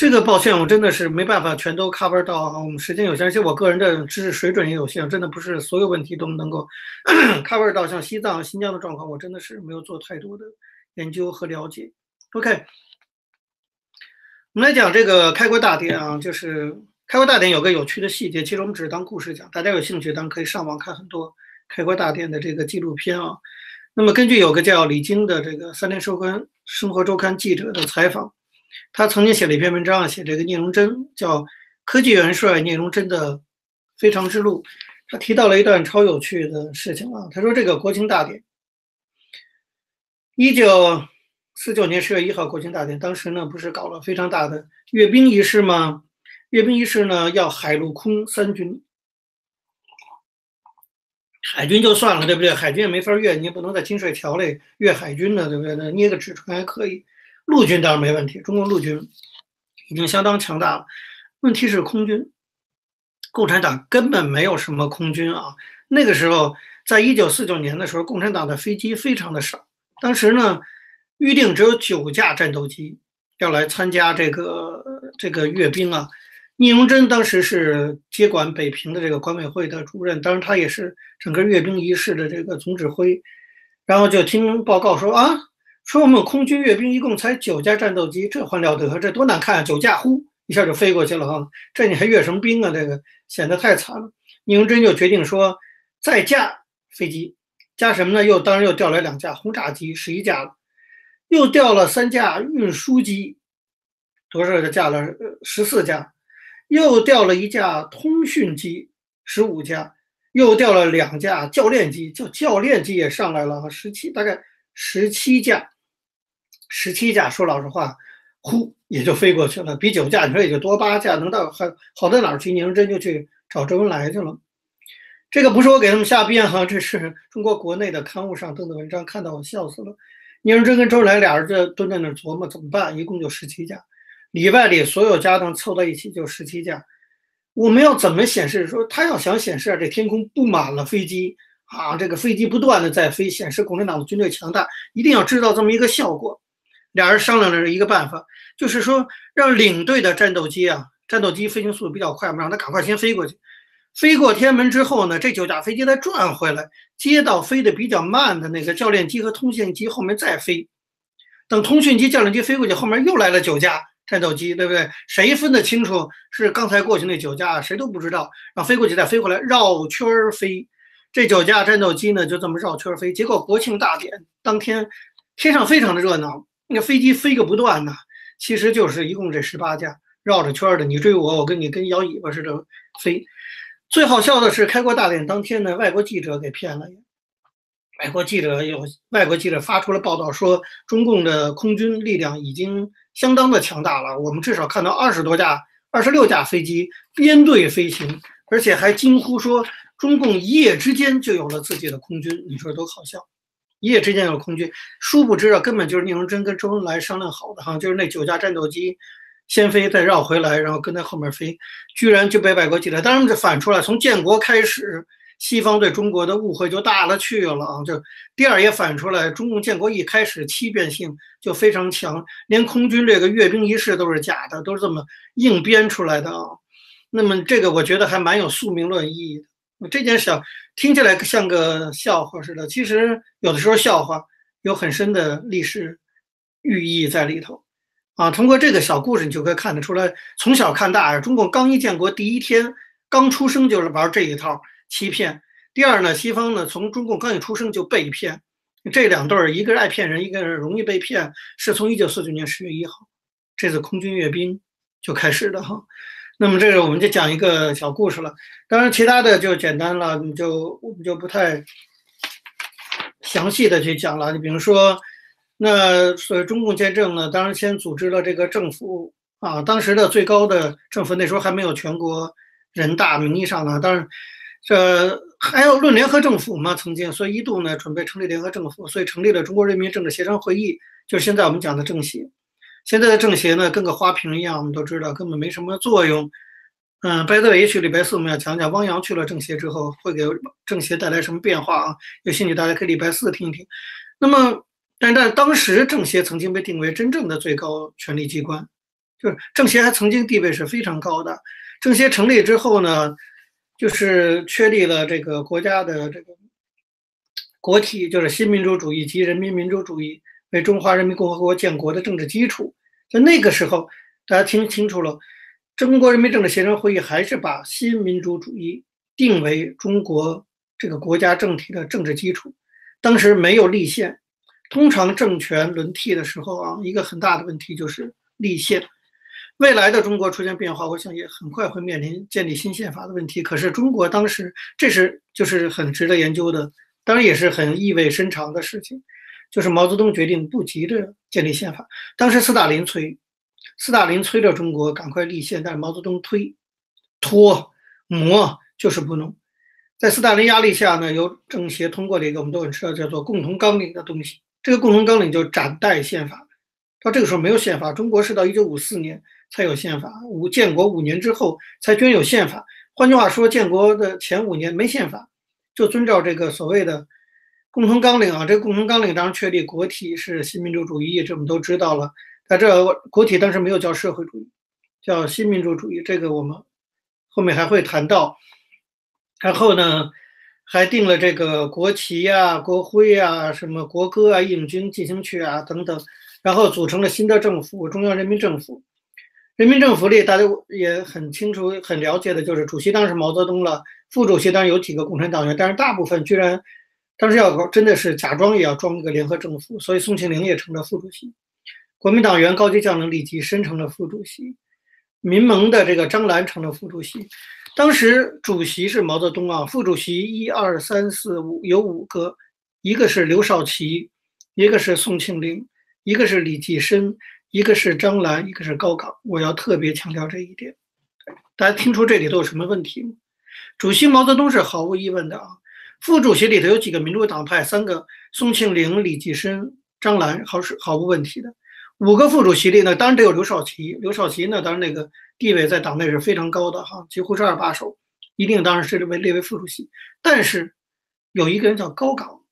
这个抱歉，我真的是没办法全都 cover 到啊，我们时间有限，而且我个人的知识水准也有限，真的不是所有问题都能够 cover 到。像西藏、新疆的状况，我真的是没有做太多的研究和了解。OK，我们来讲这个开国大典啊，就是开国大典有个有趣的细节，其实我们只是当故事讲，大家有兴趣当然可以上网看很多开国大典的这个纪录片啊。那么根据有个叫李晶的这个三联收刊生活周刊记者的采访。他曾经写了一篇文章，写这个聂荣臻叫科技元帅聂荣臻的非常之路。他提到了一段超有趣的事情啊，他说这个国庆大典，一九四九年十月一号国庆大典，当时呢不是搞了非常大的阅兵仪式吗？阅兵仪式呢要海陆空三军，海军就算了，对不对？海军也没法阅，你也不能在金水桥里阅海军的，对不对？那捏个纸船还可以。陆军当然没问题，中国陆军已经相当强大了。问题是空军，共产党根本没有什么空军啊。那个时候，在一九四九年的时候，共产党的飞机非常的少。当时呢，预定只有九架战斗机要来参加这个这个阅兵啊。聂荣臻当时是接管北平的这个管委会的主任，当然他也是整个阅兵仪式的这个总指挥。然后就听报告说啊。说我们空军阅兵一共才九架战斗机，这还了得？这多难看啊！九架，呼一下就飞过去了哈。这你还阅什么兵啊？这个显得太惨了。聂荣臻就决定说再加飞机，加什么呢？又当然又调来两架轰炸机，十一架了，又调了三架运输机，多少就架了十四架，又调了一架通讯机，十五架，又调了两架教练机，叫教练机也上来了，十七大概十七架。十七架，说老实话，呼也就飞过去了，比九架你说也就多八架，能到还好到哪儿去？聂荣臻就去找周恩来去了。这个不是我给他们瞎编哈，这是中国国内的刊物上登的文章，看到我笑死了。聂荣臻跟周恩来俩人就蹲在那儿琢磨怎么办，一共就十七架，里外里所有家当凑在一起就十七架。我们要怎么显示说他要想显示啊这天空布满了飞机啊，这个飞机不断的在飞，显示共产党的军队强大，一定要制造这么一个效果。俩人商量了一个办法，就是说让领队的战斗机啊，战斗机飞行速度比较快嘛，让他赶快先飞过去，飞过天安门之后呢，这九架飞机再转回来，接到飞得比较慢的那个教练机和通讯机后面再飞。等通讯机、教练机飞过去，后面又来了九架战斗机，对不对？谁分得清楚是刚才过去那九架？谁都不知道。然后飞过去再飞回来，绕圈儿飞。这九架战斗机呢，就这么绕圈飞。结果国庆大典当天，天上非常的热闹，那飞机飞个不断呢。其实就是一共这十八架绕着圈的，你追我，我跟你跟摇尾巴似的飞。最好笑的是，开国大典当天呢，外国记者给骗了。外国记者有外国记者发出了报道，说中共的空军力量已经相当的强大了。我们至少看到二十多架、二十六架飞机编队飞行，而且还惊呼说，中共一夜之间就有了自己的空军。你说多好笑！一夜之间有空军，殊不知啊，根本就是聂荣臻跟周恩来商量好的哈，就是那九架战斗机。先飞再绕回来，然后跟在后面飞，居然就被外国记者。当然这反出来，从建国开始，西方对中国的误会就大了去了啊！就第二也反出来，中共建国一开始欺骗性就非常强，连空军这个阅兵仪式都是假的，都是这么硬编出来的啊。那么这个我觉得还蛮有宿命论意义的。这件事听起来像个笑话似的，其实有的时候笑话有很深的历史寓意在里头。啊，通过这个小故事，你就可以看得出来，从小看大呀。中共刚一建国第一天，刚出生就是玩这一套欺骗。第二呢，西方呢从中共刚一出生就被骗，这两对儿，一个是爱骗人，一个是容易被骗，是从一九四九年十月一号这次空军阅兵就开始的哈。那么这个我们就讲一个小故事了，当然其他的就简单了，你就我们就不太详细的去讲了。你比如说。那所谓中共建政呢，当然先组织了这个政府啊，当时的最高的政府那时候还没有全国人大，名义上呢，当然这还要论联合政府嘛，曾经，所以一度呢准备成立联合政府，所以成立了中国人民政治协商会议，就是现在我们讲的政协。现在的政协呢，跟个花瓶一样，我们都知道根本没什么作用。嗯，拜登也许礼拜四我们要讲讲汪洋去了政协之后会给政协带来什么变化啊？有兴趣大家可以礼拜四听一听。那么。但但当时政协曾经被定为真正的最高权力机关，就是政协还曾经地位是非常高的。政协成立之后呢，就是确立了这个国家的这个国体，就是新民主主义及人民民主主义为中华人民共和国建国的政治基础。在那个时候，大家听清楚了，中国人民政治协商会议还是把新民主主义定为中国这个国家政体的政治基础。当时没有立宪。通常政权轮替的时候啊，一个很大的问题就是立宪。未来的中国出现变化，我想也很快会面临建立新宪法的问题。可是中国当时，这是就是很值得研究的，当然也是很意味深长的事情。就是毛泽东决定不急着建立宪法，当时斯大林催，斯大林催着中国赶快立宪，但是毛泽东推、拖、磨，就是不弄。在斯大林压力下呢，由政协通过了一个我们都很知道叫做共同纲领的东西。这个共同纲领就暂代宪法，到这个时候没有宪法。中国是到一九五四年才有宪法，五建国五年之后才均有宪法。换句话说，建国的前五年没宪法，就遵照这个所谓的共同纲领啊。这个共同纲领当然确立国体是新民主主义，这我们都知道了。在这国体当时没有叫社会主义，叫新民主主义，这个我们后面还会谈到。然后呢？还定了这个国旗呀、国徽呀、什么国歌啊、义勇军进行曲啊等等，然后组成了新的政府——中央人民政府。人民政府里，大家也很清楚、很了解的，就是主席当然是毛泽东了，副主席当然有几个共产党员，但是大部分居然当时要真的是假装也要装一个联合政府，所以宋庆龄也成了副主席，国民党员高级将领李济深成了副主席，民盟的这个张澜成了副主席。当时主席是毛泽东啊，副主席一二三四五有五个，一个是刘少奇，一个是宋庆龄，一个是李济深，一个是张澜，一个是高岗。我要特别强调这一点，大家听出这里头有什么问题吗？主席毛泽东是毫无疑问的啊，副主席里头有几个民主党派，三个宋庆龄、李济深、张澜，毫是毫无问题的。五个副主席里呢，当然得有刘少奇，刘少奇呢，当然那个。地位在党内是非常高的哈，几乎是二把手，一定当然是列为列为副主席。但是有一个人叫高岗，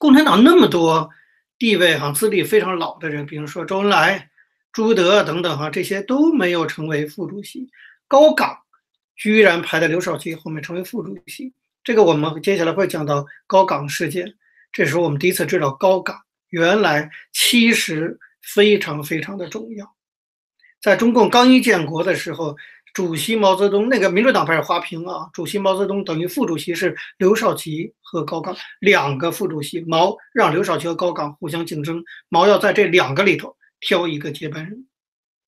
共产党那么多地位哈资历非常老的人，比如说周恩来、朱德等等哈，这些都没有成为副主席。高岗居然排在刘少奇后面成为副主席。这个我们接下来会讲到高岗事件，这时候我们第一次知道高岗原来其实非常非常的重要。在中共刚一建国的时候，主席毛泽东那个民主党派是花瓶啊，主席毛泽东等于副主席是刘少奇和高岗两个副主席，毛让刘少奇和高岗互相竞争，毛要在这两个里头挑一个接班人，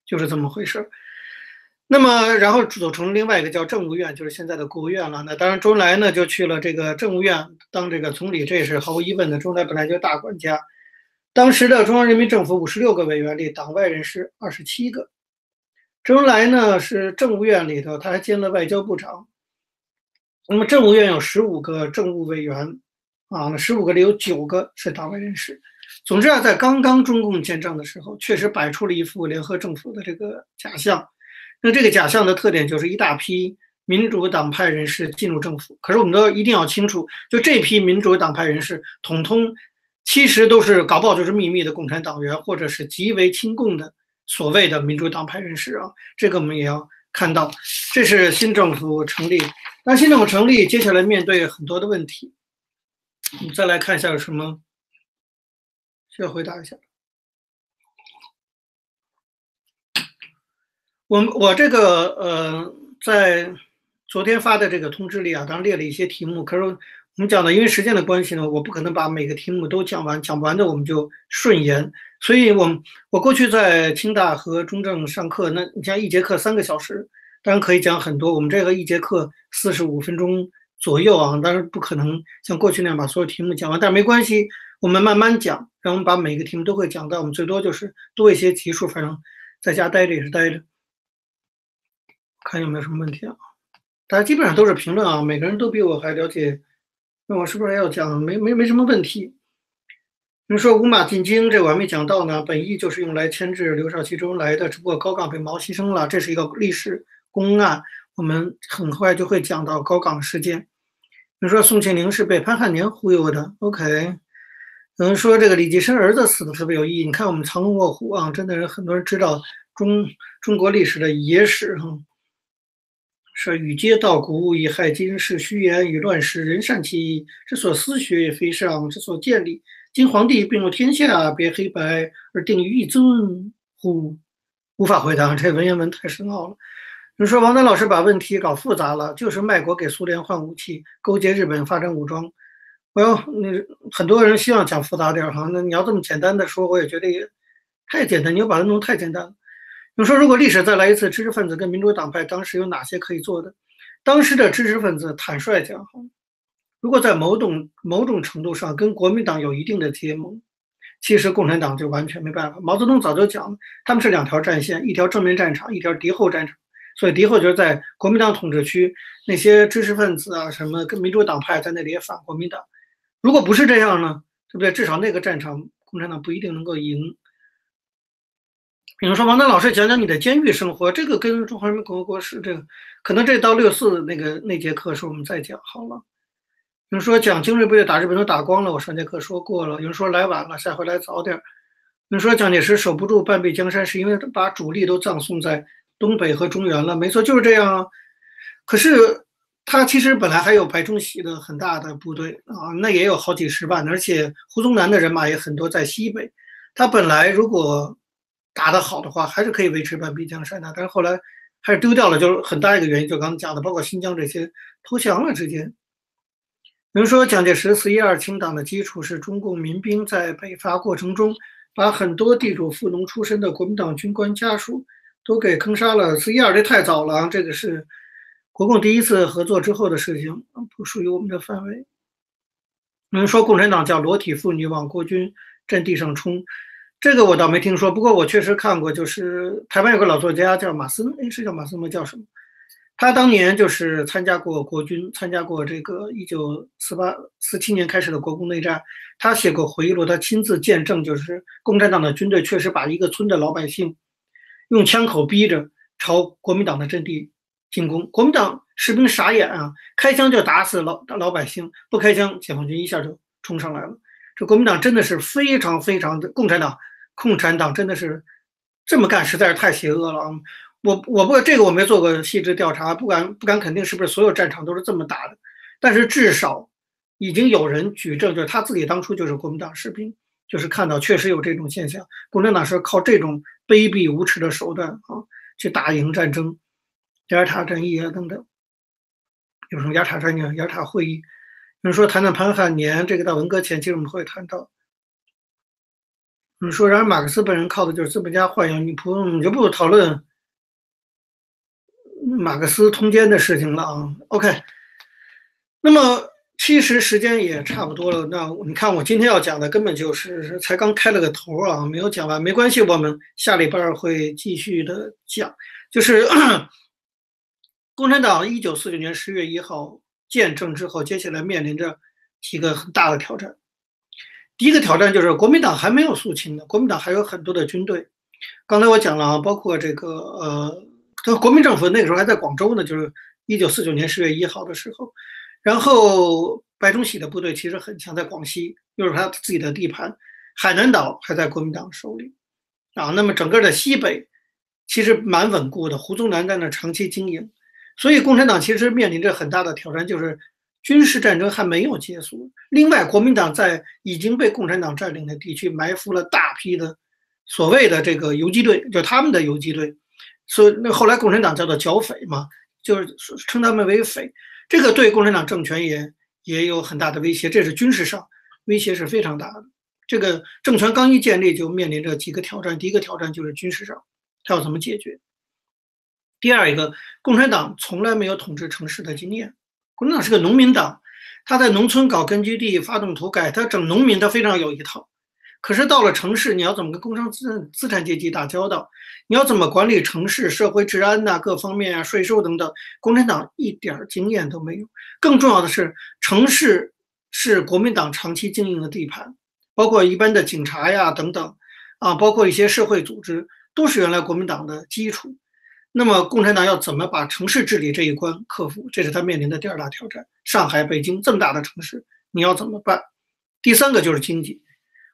就是这么回事。那么然后组成另外一个叫政务院，就是现在的国务院了。那当然周恩来呢就去了这个政务院当这个总理，这也是毫无疑问的。周恩来本来就大管家，当时的中央人民政府五十六个委员里，党外人士二十七个。周恩来呢是政务院里头，他还兼了外交部长。那么政务院有十五个政务委员啊，那十五个里有九个是党外人士。总之啊，在刚刚中共建政的时候，确实摆出了一副联合政府的这个假象。那这个假象的特点就是一大批民主党派人士进入政府。可是我们都一定要清楚，就这批民主党派人士，统通其实都是搞不好就是秘密的共产党员，或者是极为亲共的。所谓的民主党派人士啊，这个我们也要看到，这是新政府成立。那新政府成立，接下来面对很多的问题。我们再来看一下有什么需要回答一下。我我这个呃，在昨天发的这个通知里啊，当然列了一些题目，可是我们讲的，因为时间的关系呢，我不可能把每个题目都讲完，讲不完的我们就顺延。所以，我我过去在清大和中正上课，那你像一节课三个小时，当然可以讲很多。我们这个一节课四十五分钟左右啊，当然不可能像过去那样把所有题目讲完，但是没关系，我们慢慢讲，让我们把每个题目都会讲到。我们最多就是多一些集数，反正在家待着也是待着。看有没有什么问题啊？大家基本上都是评论啊，每个人都比我还了解。那我是不是还要讲？没没没什么问题。你说五马进京，这我还没讲到呢。本意就是用来牵制刘少奇、周恩来的，只不过高岗被毛牺牲了，这是一个历史公案。我们很快就会讲到高岗事件。你说宋庆龄是被潘汉年忽悠的，OK？有人说这个李济深儿子死的特别有意义。你看我们藏龙卧虎啊，真的是很多人知道中中国历史的野史哈。说与皆道古，以害今世，虚言与乱世，人善其意，之所思学也，非上之所见理。今皇帝并入天下，别黑白而定于一尊乎？无法回答，这文言文太深奥了。你说王丹老师把问题搞复杂了，就是卖国给苏联换武器，勾结日本发展武装。我要那很多人希望讲复杂点哈，那你要这么简单的说，我也觉得也太简单，你又把它弄太简单了。你说如果历史再来一次，知识分子跟民主党派当时有哪些可以做的？当时的知识分子坦率讲。如果在某种某种程度上跟国民党有一定的结盟，其实共产党就完全没办法。毛泽东早就讲了，他们是两条战线，一条正面战场，一条敌后战场。所以敌后就是在国民党统治区那些知识分子啊，什么跟民主党派在那里也反国民党。如果不是这样呢，对不对？至少那个战场共产党不一定能够赢。比如说王丹老师讲讲你的监狱生活，这个跟中华人民共和国是这个，可能这到六四那个那节课时候我们再讲好了。有人说讲精锐部队打日本都打光了，我上节课说过了。有人说来晚了，下回来早点。有人说蒋介石守不住半壁江山，是因为他把主力都葬送在东北和中原了。没错，就是这样啊。可是他其实本来还有白崇禧的很大的部队啊，那也有好几十万，而且胡宗南的人马也很多在西北。他本来如果打得好的话，还是可以维持半壁江山的。但是后来还是丢掉了，就是很大一个原因，就刚刚讲的，包括新疆这些投降了之间。有人说，蒋介石四一二清党的基础是中共民兵在北伐过程中，把很多地主富农出身的国民党军官家属都给坑杀了。四一二这太早了，这个是国共第一次合作之后的事情，不属于我们的范围。有人说，共产党叫裸体妇女往国军阵地上冲，这个我倒没听说，不过我确实看过，就是台湾有个老作家叫马森，哎，是叫马森吗？叫什么？他当年就是参加过国军，参加过这个一九四八四七年开始的国共内战。他写过回忆录，他亲自见证，就是共产党的军队确实把一个村的老百姓用枪口逼着朝国民党的阵地进攻。国民党士兵傻眼啊，开枪就打死老老百姓，不开枪，解放军一下就冲上来了。这国民党真的是非常非常的共产党，共产党真的是这么干，实在是太邪恶了啊！我我不这个我没做过细致调查，不敢不敢肯定是不是所有战场都是这么打的，但是至少已经有人举证，就是他自己当初就是国民党士兵，就是看到确实有这种现象，共产党是靠这种卑鄙无耻的手段啊去打赢战争，雅尔塔战役啊等等，有什么雅尔塔战役、雅尔塔会议，有人说谈谈潘汉年，这个到文革前期我们会谈到。你说，然而马克思本人靠的就是资本家豢养，你不用你就不讨论马克思通奸的事情了啊？OK，那么其实时间也差不多了。那你看，我今天要讲的根本就是才刚开了个头啊，没有讲完，没关系，我们下礼拜会继续的讲。就是 共产党一九四九年十月一号建政之后，接下来面临着几个很大的挑战。一个挑战就是国民党还没有肃清呢，国民党还有很多的军队。刚才我讲了啊，包括这个呃，国民政府那个时候还在广州呢，就是一九四九年十月一号的时候。然后白崇禧的部队其实很强，在广西又是他自己的地盘，海南岛还在国民党手里啊。那么整个的西北其实蛮稳固的，胡宗南在那长期经营，所以共产党其实面临着很大的挑战，就是。军事战争还没有结束。另外，国民党在已经被共产党占领的地区埋伏了大批的所谓的这个游击队，就他们的游击队。所以，那后来共产党叫做剿匪嘛，就是称他们为匪。这个对共产党政权也也有很大的威胁，这是军事上威胁是非常大的。这个政权刚一建立，就面临着几个挑战。第一个挑战就是军事上，他要怎么解决？第二一个，共产党从来没有统治城市的经验。国民党是个农民党，他在农村搞根据地、发动土改，他整农民，他非常有一套。可是到了城市，你要怎么跟工商资资产阶级打交道？你要怎么管理城市社会治安呐？各方面啊，税收等等，共产党一点经验都没有。更重要的是，城市是国民党长期经营的地盘，包括一般的警察呀等等，啊，包括一些社会组织，都是原来国民党的基础。那么，共产党要怎么把城市治理这一关克服？这是他面临的第二大挑战。上海、北京这么大的城市，你要怎么办？第三个就是经济。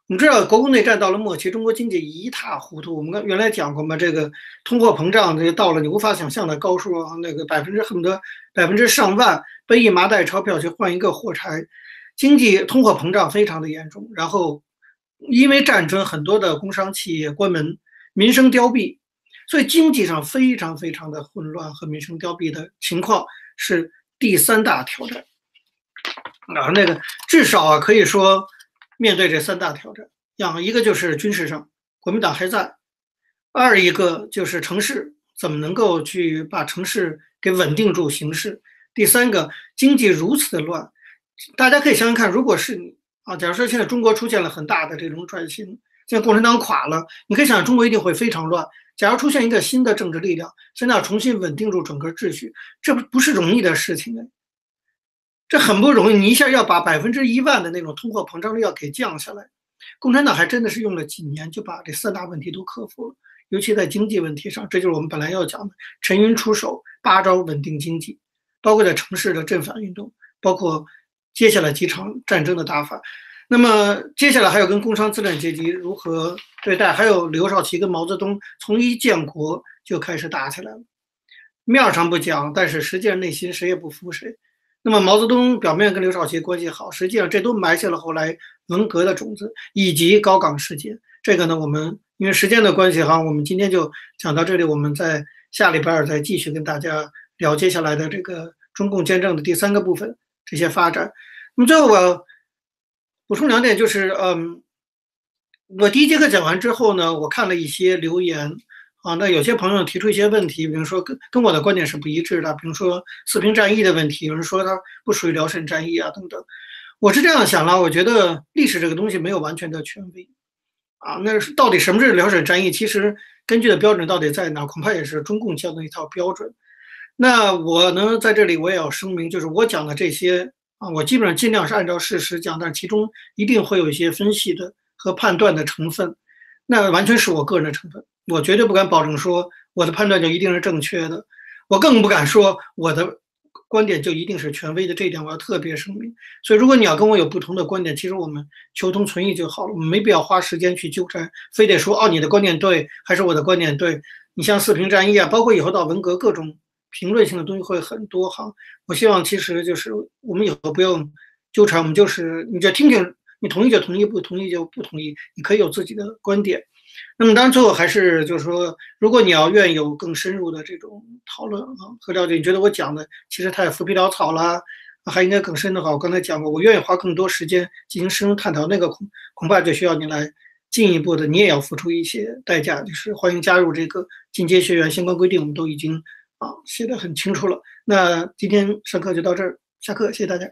我们知道，国共内战到了末期，中国经济一塌糊涂。我们刚原来讲过嘛，这个通货膨胀，这个到了你无法想象的高数啊，那个百分之恨不得百分之上万，背一麻袋钞票去换一个火柴，经济通货膨胀非常的严重。然后，因为战争，很多的工商企业关门，民生凋敝。所以经济上非常非常的混乱和民生凋敝的情况是第三大挑战。啊，那个至少啊可以说面对这三大挑战，样一个就是军事上国民党还在，二一个就是城市怎么能够去把城市给稳定住形势，第三个经济如此的乱，大家可以想想看，如果是你啊，假如说现在中国出现了很大的这种转型，现在共产党垮了，你可以想想中国一定会非常乱。假如出现一个新的政治力量，现在要重新稳定住整个秩序，这不不是容易的事情哎，这很不容易。你一下要把百分之一万的那种通货膨胀率要给降下来，共产党还真的是用了几年就把这三大问题都克服了，尤其在经济问题上，这就是我们本来要讲的陈云出手八招稳定经济，包括在城市的镇反运动，包括接下来几场战争的打法。那么接下来还有跟工商资产阶级如何对待，还有刘少奇跟毛泽东从一建国就开始打起来了，面上不讲，但是实际上内心谁也不服谁。那么毛泽东表面跟刘少奇关系好，实际上这都埋下了后来文革的种子，以及高岗事件。这个呢，我们因为时间的关系哈，我们今天就讲到这里，我们在下礼拜二再继续跟大家聊接下来的这个中共建政的第三个部分这些发展。那么最后我要。补充两点，就是，嗯，我第一节课讲完之后呢，我看了一些留言，啊，那有些朋友提出一些问题，比如说跟跟我的观点是不一致的，比如说四平战役的问题，有人说它不属于辽沈战役啊，等等。我是这样想了，我觉得历史这个东西没有完全的权威，啊，那是到底什么是辽沈战役？其实根据的标准到底在哪？恐怕也是中共教的一套标准。那我呢，在这里我也要声明，就是我讲的这些。啊，我基本上尽量是按照事实讲，但其中一定会有一些分析的和判断的成分，那完全是我个人的成分，我绝对不敢保证说我的判断就一定是正确的，我更不敢说我的观点就一定是权威的，这一点我要特别声明。所以，如果你要跟我有不同的观点，其实我们求同存异就好了，我们没必要花时间去纠缠，非得说哦你的观点对还是我的观点对，你像四平战役啊，包括以后到文革各种评论性的东西会很多哈。我希望其实就是我们以后不用纠缠，我们就是你就听听，你同意就同意，不同意就不同意，你可以有自己的观点。那么当然最后还是就是说，如果你要愿意有更深入的这种讨论啊和了解，你觉得我讲的其实太浮皮潦草了，还应该更深的话，我刚才讲过，我愿意花更多时间进行深入探讨，那个恐恐怕就需要你来。进一步的，你也要付出一些代价，就是欢迎加入这个进阶学员，相关规定我们都已经啊写的很清楚了。那今天上课就到这儿，下课，谢谢大家。